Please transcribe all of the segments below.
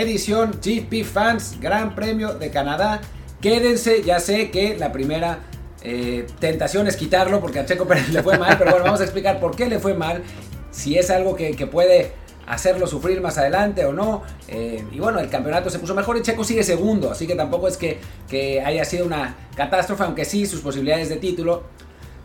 Edición GP Fans, Gran Premio de Canadá. Quédense, ya sé que la primera eh, tentación es quitarlo porque a Checo Pérez le fue mal, pero bueno, vamos a explicar por qué le fue mal, si es algo que, puede hacerlo sufrir más adelante o no. Eh, y bueno, el campeonato se puso mejor y Checo sigue segundo, así que tampoco es que, que haya sido una catástrofe, aunque sí sus posibilidades de título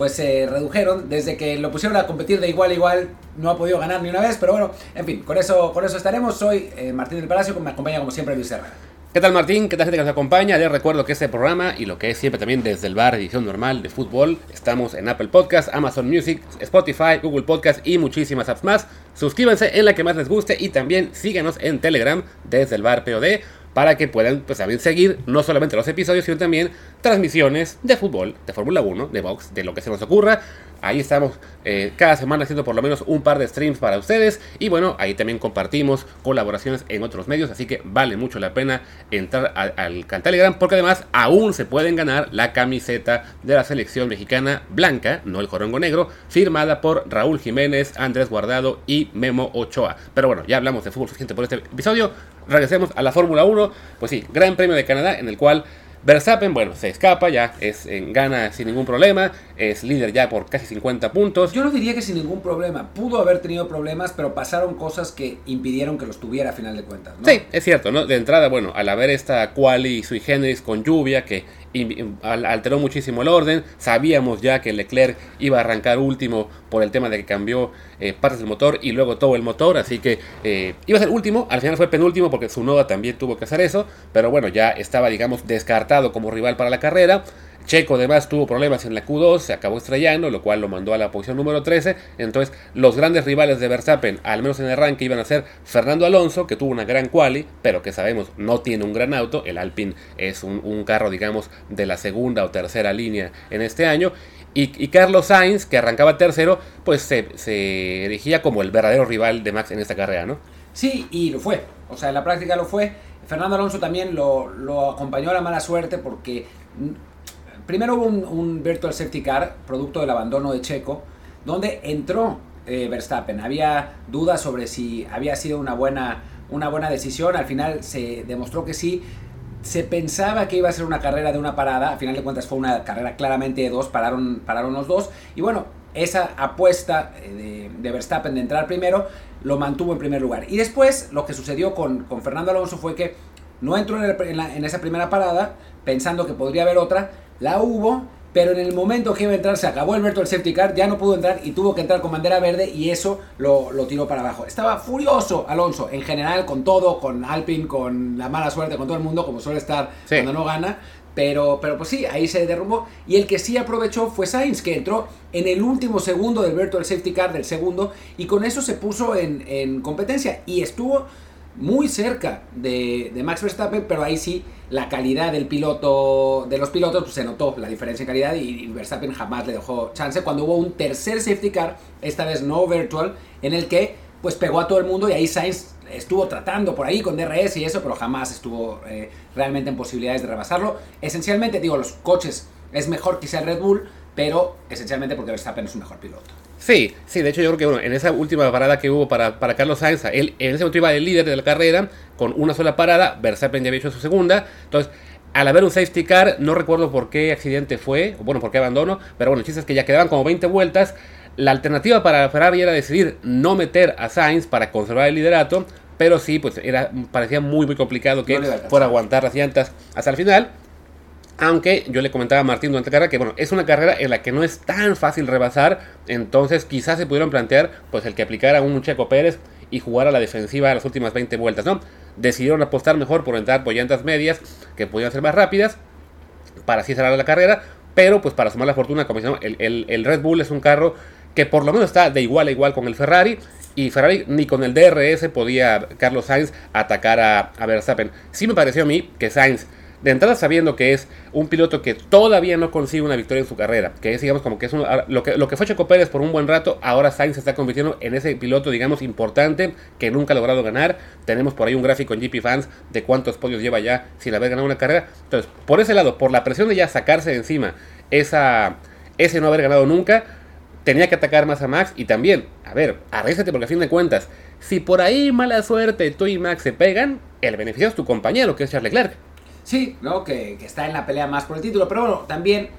pues se redujeron. Desde que lo pusieron a competir de igual a igual, no ha podido ganar ni una vez. Pero bueno, en fin, con eso, con eso estaremos. Soy eh, Martín del Palacio, me acompaña como siempre Luis Herrera. ¿Qué tal Martín? ¿Qué tal gente que nos acompaña? Les recuerdo que este programa y lo que es siempre también desde el bar edición normal de fútbol, estamos en Apple Podcast, Amazon Music, Spotify, Google Podcast y muchísimas apps más. Suscríbanse en la que más les guste y también síganos en Telegram desde el bar POD para que puedan pues, también seguir no solamente los episodios, sino también transmisiones de fútbol, de Fórmula 1, de box, de lo que se nos ocurra. Ahí estamos eh, cada semana haciendo por lo menos un par de streams para ustedes. Y bueno, ahí también compartimos colaboraciones en otros medios. Así que vale mucho la pena entrar al canal Telegram. Porque además aún se pueden ganar la camiseta de la selección mexicana blanca, no el jorongo negro, firmada por Raúl Jiménez, Andrés Guardado y Memo Ochoa. Pero bueno, ya hablamos de fútbol suficiente por este episodio. Regresemos a la Fórmula 1. Pues sí, Gran Premio de Canadá en el cual Verstappen, bueno, se escapa, ya es en gana sin ningún problema, es líder ya por casi 50 puntos. Yo no diría que sin ningún problema, pudo haber tenido problemas, pero pasaron cosas que impidieron que los tuviera a final de cuentas. ¿no? Sí, es cierto, ¿no? De entrada, bueno, al haber esta quali sui generis con lluvia que alteró muchísimo el orden. Sabíamos ya que Leclerc iba a arrancar último por el tema de que cambió eh, partes del motor y luego todo el motor, así que eh, iba a ser último. Al final fue penúltimo porque Zunoda también tuvo que hacer eso, pero bueno, ya estaba, digamos, descartado como rival para la carrera. Checo además tuvo problemas en la Q2, se acabó estrellando, lo cual lo mandó a la posición número 13. Entonces, los grandes rivales de Verstappen, al menos en el arranque, iban a ser Fernando Alonso, que tuvo una gran quali, pero que sabemos no tiene un gran auto. El Alpine es un, carro, digamos, de la segunda o tercera línea en este año. Y, Carlos Sainz, que arrancaba tercero, pues se, se erigía como el verdadero rival de Max en esta carrera, ¿no? Sí, y lo fue. O sea, en la práctica lo fue. Fernando Alonso también lo, lo acompañó a la mala suerte porque Primero hubo un, Virtual Safety Car, producto del abandono de Checo, donde entró eh, Verstappen. Había dudas sobre si había sido una buena, una buena decisión. Al final se demostró que sí. Se pensaba que iba a ser una carrera de una parada. Al final de cuentas fue una carrera claramente de dos. Pararon, pararon los dos. Y bueno, esa apuesta eh, de, Verstappen de entrar primero lo mantuvo en primer lugar. Y después lo que sucedió con, con Fernando Alonso fue que no entró en, en, esa primera parada pensando que podría haber otra la hubo, pero en el momento que iba a entrar se acabó el virtual safety car, ya no pudo entrar y tuvo que entrar con bandera verde y eso lo, tiró para abajo. Estaba furioso Alonso, en general, con todo, con Alpine, con la mala suerte, con todo el mundo, como suele estar cuando no gana. Pero, pero pues sí, ahí se derrumbó. Y el que sí aprovechó fue Sainz, que entró en el último segundo del Virtual Safety Car del segundo. Y con eso se puso en, en competencia. Y estuvo muy cerca de, Max Verstappen, pero ahí sí la calidad del piloto, de los pilotos, pues se notó la diferencia en calidad y, Verstappen jamás le dejó chance cuando hubo un tercer safety car, esta vez no virtual, en el que pues pegó a todo el mundo y ahí Sainz estuvo tratando por ahí con DRS y eso, pero jamás estuvo eh, realmente en posibilidades de rebasarlo. Esencialmente, digo, los coches es mejor que sea el Red Bull, pero esencialmente porque Verstappen es un mejor piloto. Sí, sí, de hecho yo creo que bueno, en esa última parada que hubo para, para Carlos Sainz, él en ese momento iba el líder de la carrera con una sola parada, Verstappen ya había hecho su segunda, entonces al haber un safety car, no recuerdo por qué accidente fue, o bueno, por qué abandono, pero bueno, el chiste es que ya quedaban como 20 vueltas, la alternativa para Ferrari era decidir no meter a Sainz para conservar el liderato, pero sí, pues era, parecía muy muy complicado que fuera a aguantar las llantas hasta el final. Aunque yo le comentaba a Martín durante la carrera que bueno, es una carrera en la que no es tan fácil rebasar. Entonces quizás se pudieron plantear pues el que aplicara un Checo Pérez y jugar a la defensiva a las últimas 20 vueltas, ¿no? Decidieron apostar mejor por entrar por llantas medias que podían ser más rápidas para así cerrar la carrera. Pero pues para sumar la fortuna, como el, el, Red Bull es un carro que por lo menos está de igual a igual con el Ferrari. Y Ferrari ni con el DRS podía Carlos Sainz atacar a, a Verstappen. Sí me pareció a mí que Sainz de entrada sabiendo que es un piloto que todavía no consigue una victoria en su carrera, que es digamos como que es lo, que, lo que fue Checo Pérez por un buen rato, ahora Sainz se está convirtiendo en ese piloto digamos importante que nunca ha logrado ganar. Tenemos por ahí un gráfico en GP Fans de cuántos podios lleva ya sin haber ganado una carrera. Entonces, por ese lado, por la presión de ya sacarse de encima esa, ese no haber ganado nunca, tenía que atacar más a Max y también, a ver, arrézate porque a fin de cuentas, si por ahí mala suerte tú y Max se pegan, el beneficio es tu compañero, que es Charles Leclerc. Sí, ¿no? Que, que está en la pelea más por el título, pero bueno, también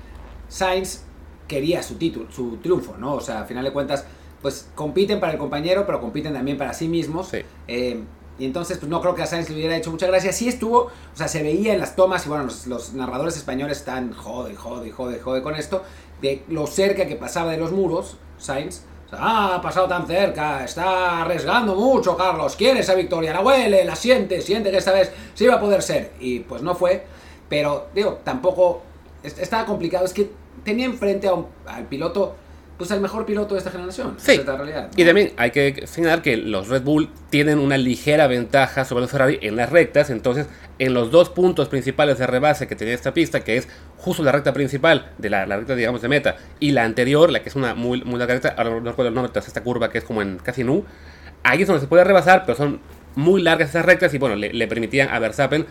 Sainz quería su título, su triunfo, ¿no? O sea, a final de cuentas, pues compiten para el compañero, pero compiten también para sí mismos. Sí. Eh, y entonces, pues no creo que a Sainz le hubiera hecho mucha gracia. Sí estuvo, o sea, se veía en las tomas, y bueno, los, los narradores españoles están jode, jode, jode, jode con esto, de lo cerca que pasaba de los muros, Sainz. Ah, ha pasado tan cerca, está arriesgando mucho, Carlos, quiere esa victoria, la huele, la siente, siente que esta vez sí va a poder ser. Y pues no fue, pero digo, tampoco est- estaba complicado, es que tenía enfrente a un- al piloto, pues al mejor piloto de esta generación. Sí. Es la realidad. ¿no? Y también hay que señalar que los Red Bull tienen una ligera ventaja sobre los Ferrari en las rectas, entonces en los dos puntos principales de rebase que tenía esta pista, que es justo la recta principal de la, la recta, digamos, de meta, y la anterior, la que es una muy, muy larga recta, ahora no recuerdo el nombre tras esta curva que es como en casi nu, ahí es donde se puede rebasar, pero son muy largas esas rectas y bueno, le, le permitían a Verstappen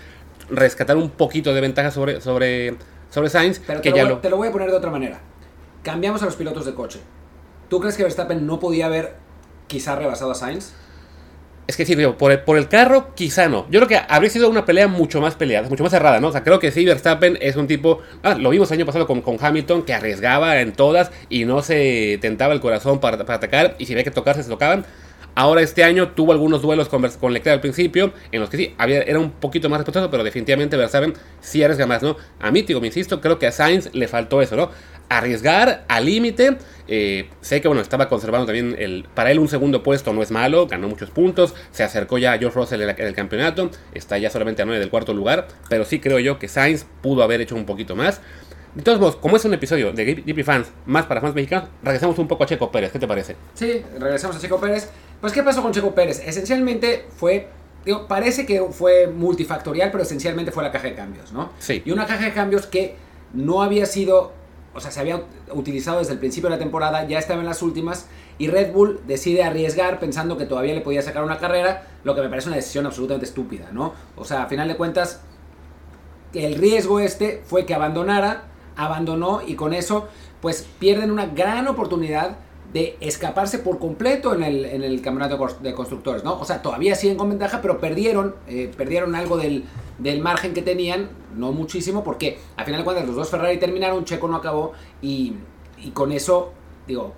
rescatar un poquito de ventaja sobre, sobre, sobre Sainz, Pero que te, ya lo, voy- lo... te lo voy a poner de otra manera. Cambiamos a los pilotos de coche. ¿Tú crees que Verstappen no podía haber quizá rebasado a Sainz? Es que sí, digo, por el, por el carro, quizá no. Yo creo que habría sido una pelea mucho más peleada, mucho más cerrada, ¿no? O sea, creo que sí, Verstappen es un tipo. Ah, lo vimos el año pasado con, con Hamilton, que arriesgaba en todas y no se tentaba el corazón para, para atacar. Y si había que tocarse, se tocaban. Ahora este año tuvo algunos duelos con, con Leclerc al principio, en los que sí, había, era un poquito más respetuoso, pero definitivamente Verstappen sí arriesga más, ¿no? A mí, digo, me insisto, creo que a Sainz le faltó eso, ¿no? Arriesgar al límite. eh, sé que, bueno, estaba conservando también el... Para él un segundo puesto no es malo, ganó muchos puntos, se acercó ya a George Russell en, la- en el campeonato, está ya solamente a 9 del cuarto lugar, pero sí creo yo que Sainz pudo haber hecho un poquito más. De todos modos, como es un episodio de GP Fans más para fans mexicanos, regresamos un poco a Checo Pérez, ¿qué te parece? Sí, regresamos a Checo Pérez. Pues, ¿qué pasó con Checo Pérez? Esencialmente fue. Digo, parece que fue multifactorial, pero esencialmente fue la caja de cambios, ¿no? Sí. Y una caja de cambios que no había sido. O sea, se había ut- utilizado desde el principio de la temporada, ya estaba en las últimas. Y Red Bull decide arriesgar pensando que todavía le podía sacar una carrera, lo que me parece una decisión absolutamente estúpida, ¿no? O sea, a final de cuentas, el riesgo este fue que abandonara, abandonó y con eso pues pierden una gran oportunidad de escaparse por completo en el, en el campeonato de constructores, ¿no? O sea, todavía siguen con ventaja, pero perdieron, eh, perdieron algo del, del margen que tenían, no muchísimo, porque al final de cuentas los dos Ferrari terminaron, Checo no acabó y, y con eso, digo,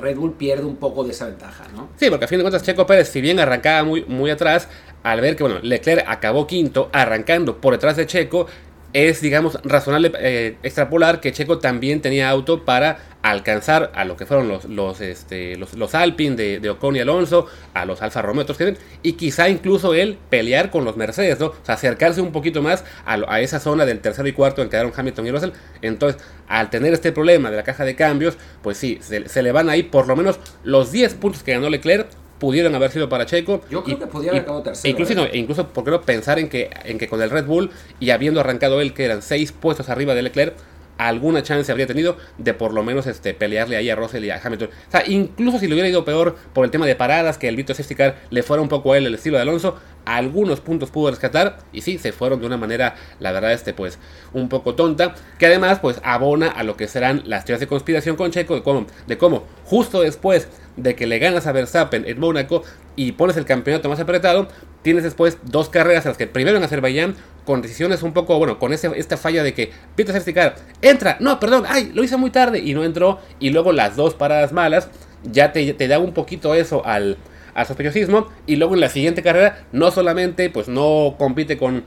Red Bull pierde un poco de esa ventaja, ¿no? Sí, porque a fin de cuentas Checo Pérez, si bien arrancaba muy, muy atrás, al ver que bueno, Leclerc acabó quinto, arrancando por detrás de Checo, es, digamos, razonable eh, extrapolar que Checo también tenía auto para alcanzar a lo que fueron los, los, este, los, los Alpine de, de Ocon y Alonso, a los Alfa Romeo, otros que y quizá incluso él pelear con los Mercedes, ¿no? O sea, acercarse un poquito más a, lo- a esa zona del tercero y cuarto en que quedaron Hamilton y Russell. Entonces, al tener este problema de la caja de cambios, pues sí, se, se le van ahí por lo menos los 10 puntos que ganó Leclerc. Pudieron haber sido para Checo. Yo creo que haber acabado tercero, incluso, ¿eh? no, incluso, ¿por qué no pensar en que, en que con el Red Bull y habiendo arrancado él, que eran 6 puestos arriba de Leclerc, alguna chance habría tenido de por lo menos este, pelearle ahí a Russell y a Hamilton. O sea, incluso si le hubiera ido peor por el tema de paradas, que el Vito Safety Car le fuera un poco a él el estilo de Alonso, algunos puntos pudo rescatar y sí, se fueron de una manera, la verdad, este, pues, un poco tonta, que además, pues, abona a lo que serán las teorías de conspiración con Checo, de cómo, de cómo justo después de que le ganas a Verstappen en Mónaco y pones el campeonato más apretado, tienes después dos carreras en las que primero en Azerbaiyán, con decisiones un poco, bueno, con ese, esta falla de que Peter Safety Car entra, no, perdón, ay, lo hice muy tarde y no entró, y luego las dos paradas malas, ya te, da un poquito eso al, al sospechosismo, y luego en la siguiente carrera, no solamente, pues no compite con,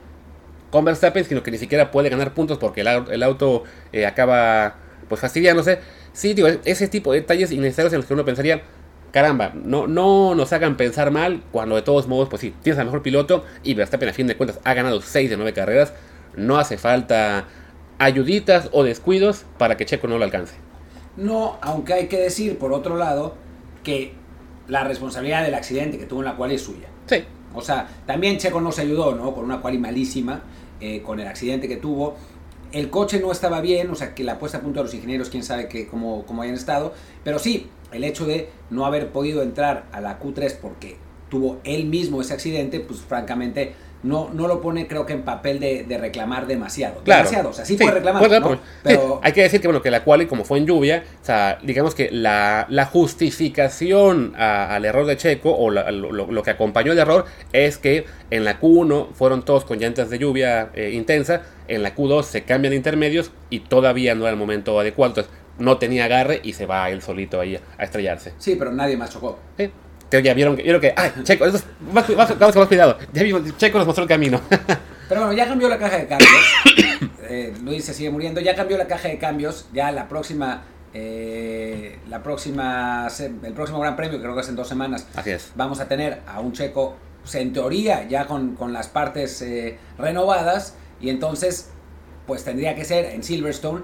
con Verstappen, sino que ni siquiera puede ganar puntos porque el auto eh, acaba, pues fastidiándose. Sí, digo, ese tipo de detalles innecesarios en los que uno pensaría, caramba, no, no nos hagan pensar mal cuando de todos modos, pues sí, tienes al mejor piloto y Verstappen a fin de cuentas ha ganado 6 de 9 carreras. No hace falta ayuditas o descuidos para que Checo no lo alcance. No, aunque hay que decir, por otro lado, que la responsabilidad del accidente que tuvo en la cual es suya. Sí, O sea, también Checo no se ayudó, ¿no? Con una quali malísima, eh, con el accidente que tuvo. El coche no estaba bien, o sea, que la puesta a punto de los ingenieros, quién sabe que, cómo, cómo hayan estado. Pero sí, el hecho de no haber podido entrar a la Q3 porque tuvo él mismo ese accidente, pues francamente no, no lo pone creo que en papel de, de reclamar demasiado. Claro. Demasiado, o sea, sí, Sí, puede reclamar, puede ¿no? reclamar, pero Sí, hay que decir que, bueno, que la quali, como fue en lluvia, o sea, digamos que la, la justificación a- al error de Checo, o la- lo, que acompañó el error, es que en la Q1 fueron todos con llantas de lluvia eh, intensa, en la Q2 se cambian de intermedios y todavía no era el momento adecuado, entonces no tenía agarre y se va él solito ahí a, a estrellarse. sí, pero nadie más chocó. Sí. Entonces ya vieron que, vieron que, ay, Checo, eso es- más, cu- más- vamos con más cuidado, ya vimos, Checo nos mostró el camino. Pero bueno, ya cambió la caja de cambios. Eh, Luis se sigue muriendo. Ya cambió la caja de cambios. Ya la próxima, eh, la próxima, el próximo Gran Premio, creo que es en dos semanas, Así es. vamos a tener a un checo, pues, en teoría, ya con, con las partes eh, renovadas. Y entonces, pues tendría que ser en Silverstone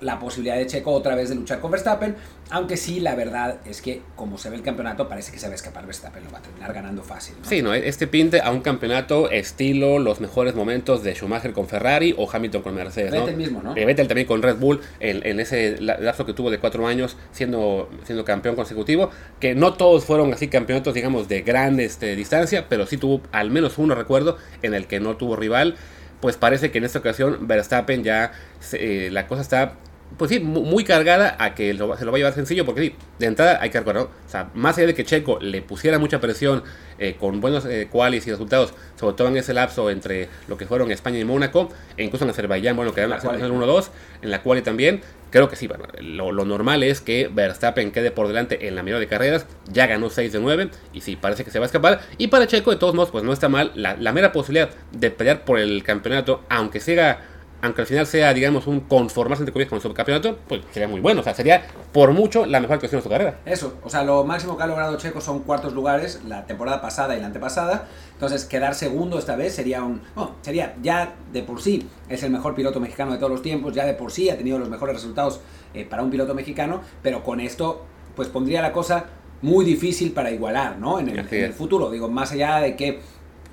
la posibilidad de Checo otra vez de luchar con Verstappen. Aunque sí, la verdad es que, como se ve el campeonato, parece que se va a escapar Verstappen. Lo va a terminar ganando fácil. ¿no? Sí, ¿no? Este pinte a un campeonato estilo los mejores momentos de Schumacher con Ferrari o Hamilton con Mercedes. ¿no? Vettel mismo, ¿no? Eh, Vettel también con Red Bull en, en ese la- lapso que tuvo de cuatro años siendo, siendo campeón consecutivo. Que no todos fueron así campeonatos, digamos, de gran este, distancia, pero sí tuvo al menos uno, recuerdo, en el que no tuvo rival. Pues parece que en esta ocasión Verstappen ya se- eh, la cosa está pues sí, mu- muy cargada a que lo- se lo va a llevar sencillo, porque sí, de entrada hay que recordar, ¿no? o sea, más allá de que Checo le pusiera mucha presión eh, con buenos eh, qualis y resultados, sobre todo en ese lapso entre lo que fueron España y Mónaco, e incluso en Azerbaiyán, bueno, quedaron en el 1-2, en la quali también, creo que sí, bueno, lo, lo normal es que Verstappen quede por delante en la mayoría de carreras, ya ganó 6 de 9, y sí, parece que se va a escapar, y para Checo, de todos modos, pues no está mal, la, la mera posibilidad de pelear por el campeonato, aunque siga aunque al final sea, digamos, un conformarse entre comillas con el subcampeonato, pues sería muy bueno. O sea, sería por mucho la mejor actuación de su carrera. Eso, o sea, lo máximo que ha logrado Checo son cuartos lugares la temporada pasada y la antepasada. Entonces, quedar segundo esta vez sería un. No, sería ya de por sí es el mejor piloto mexicano de todos los tiempos, ya de por sí ha tenido los mejores resultados eh, para un piloto mexicano, pero con esto, pues pondría la cosa muy difícil para igualar, ¿no? En el, en futuro, digo, más allá de que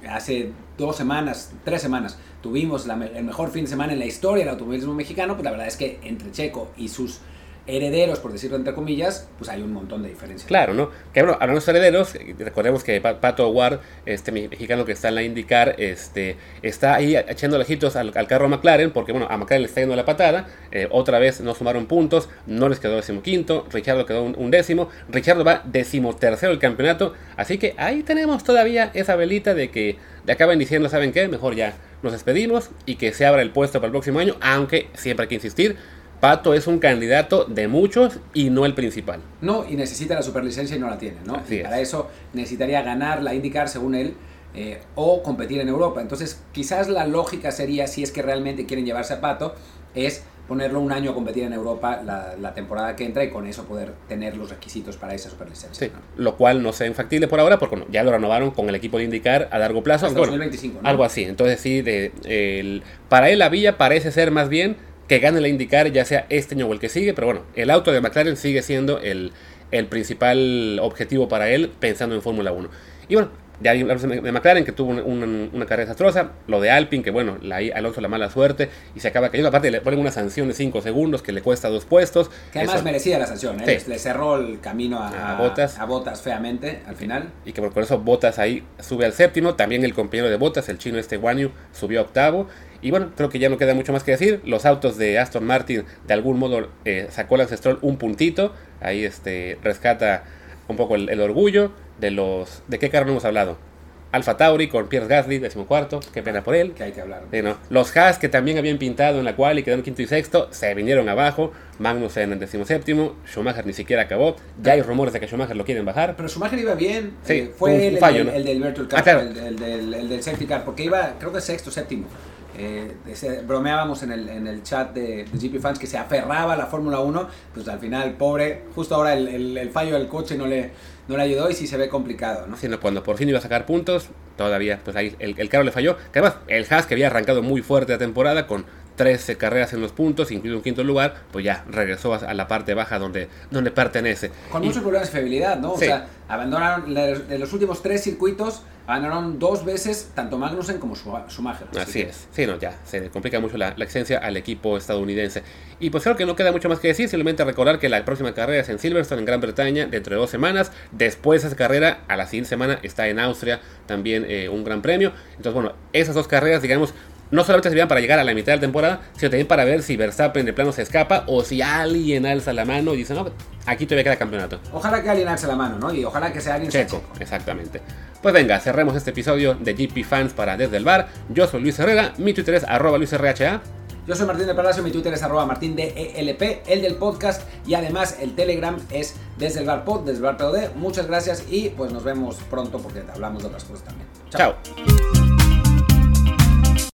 hace dos semanas, tres semanas, tuvimos la el mejor fin de semana en la historia del automovilismo mexicano, pues la verdad es que entre Checo y sus herederos, por decirlo entre comillas, pues hay un montón de diferencias. Claro, ¿no? Que bueno, hablando de herederos, recordemos que Pa- Pato Ward, este mexicano que está en la IndyCar, este, está ahí echando lejitos al, carro McLaren, porque bueno, a McLaren le está yendo la patada, eh, otra vez no sumaron puntos, no les quedó decimoquinto, Richardo quedó un, un décimo, Richardo va decimotercero el campeonato, así que ahí tenemos todavía esa velita de que le acaban diciendo, ¿saben qué? Mejor ya nos despedimos y que se abra el puesto para el próximo año, aunque siempre hay que insistir, Pato es un candidato de muchos y no el principal. No, y necesita la superlicencia y no la tiene, ¿no? Así y es. para eso necesitaría ganar la IndyCar, según él, eh, o competir en Europa. Entonces, quizás la lógica sería, si es que realmente quieren llevarse a Pato, es ponerlo un año a competir en Europa la, la temporada que entra y con eso poder tener los requisitos para esa superlicencia. Sí, ¿no? lo cual no sea infactible por ahora, porque ya lo renovaron con el equipo de indicar a largo plazo. Hasta aunque, bueno, 2025, ¿no? Algo así. Entonces sí, de, el- para él la villa parece ser más bien que gane la indicar ya sea este año o el que sigue, pero bueno, el auto de McLaren sigue siendo el, el principal objetivo para él pensando en Fórmula 1. Y bueno, ya hablamos de McLaren que tuvo una, una- una carrera desastrosa, lo de Alpine que bueno, la, Alonso la mala suerte y se acaba cayendo, aparte le ponen una sanción de 5 segundos que le cuesta dos puestos. Que además Eso- merecía la sanción, ¿eh? Sí. Le cerró el camino a, A Bottas. a Bottas feamente al final. y que con eso Botas ahí sube al séptimo. También el compañero de Botas, el chino este Guanyu, subió a octavo. Y bueno, creo que ya no queda mucho más que decir. Los autos de Aston Martin de algún modo eh, sacó el Ancestral un puntito. Ahí este rescata un poco el, el orgullo de los... ¿De qué carro no hemos hablado? Alfa Tauri con Pierre Gasly, decimocuarto. Qué pena por él. Que hay que hablar. Sí, ¿no? Los Haas que también habían pintado en la cual y quedaron quinto y sexto, se vinieron abajo. Magnussen en el decimoséptimo. Schumacher ni siquiera acabó. Ya hay rumores de que Schumacher lo quieren bajar. Pero Schumacher iba bien. Sí, eh, fue un- el, fallo, el, ¿no? el del Virtual Cup, Ah, claro. el, el del, el del safety car, porque iba, creo que sexto, séptimo. Eh, bromeábamos en el, en el chat de, de GP Fans que se aferraba a la Fórmula 1, pues al final, pobre, justo ahora el, el- el fallo del coche no le, no le ayudó y sí se ve complicado, ¿no? Sino cuando por fin iba a sacar puntos, todavía, pues ahí el, el carro le falló. Que además, el Haas que había arrancado muy fuerte la temporada con 13 carreras en los puntos, incluido un quinto lugar, pues ya regresó a la parte baja donde, donde pertenece. Con muchos problemas de fiabilidad, ¿no? O sea, abandonaron de los últimos tres circuitos, abandonaron dos veces tanto Magnussen como Schumacher. Así, es. Sí, no, ya, se complica mucho la, la existencia al equipo estadounidense. Y pues creo que no queda mucho más que decir, simplemente recordar que la próxima carrera es en Silverstone, en Gran Bretaña, dentro de dos semanas. Después de esa carrera, a la siguiente semana está en Austria también eh, un gran premio. Entonces, bueno, esas dos carreras, digamos, no solamente servían para llegar a la mitad de la temporada, sino también para ver si Verstappen de plano se escapa o si alguien alza la mano y dice, no, aquí todavía queda campeonato. Ojalá que alguien alce la mano, ¿no? Y ojalá que sea alguien Checo. Exactamente. Pues venga, cerremos este episodio de GP Fans para Desde el Bar. Yo soy Luis Herrera, mi Twitter es arroba luisrha. Yo soy Martín de Palacio, mi Twitter es arroba martín de ELP, el del podcast y además el Telegram es desde el bar pod, desde el bar POD. Muchas gracias y pues nos vemos pronto porque hablamos de otras cosas también. Chao.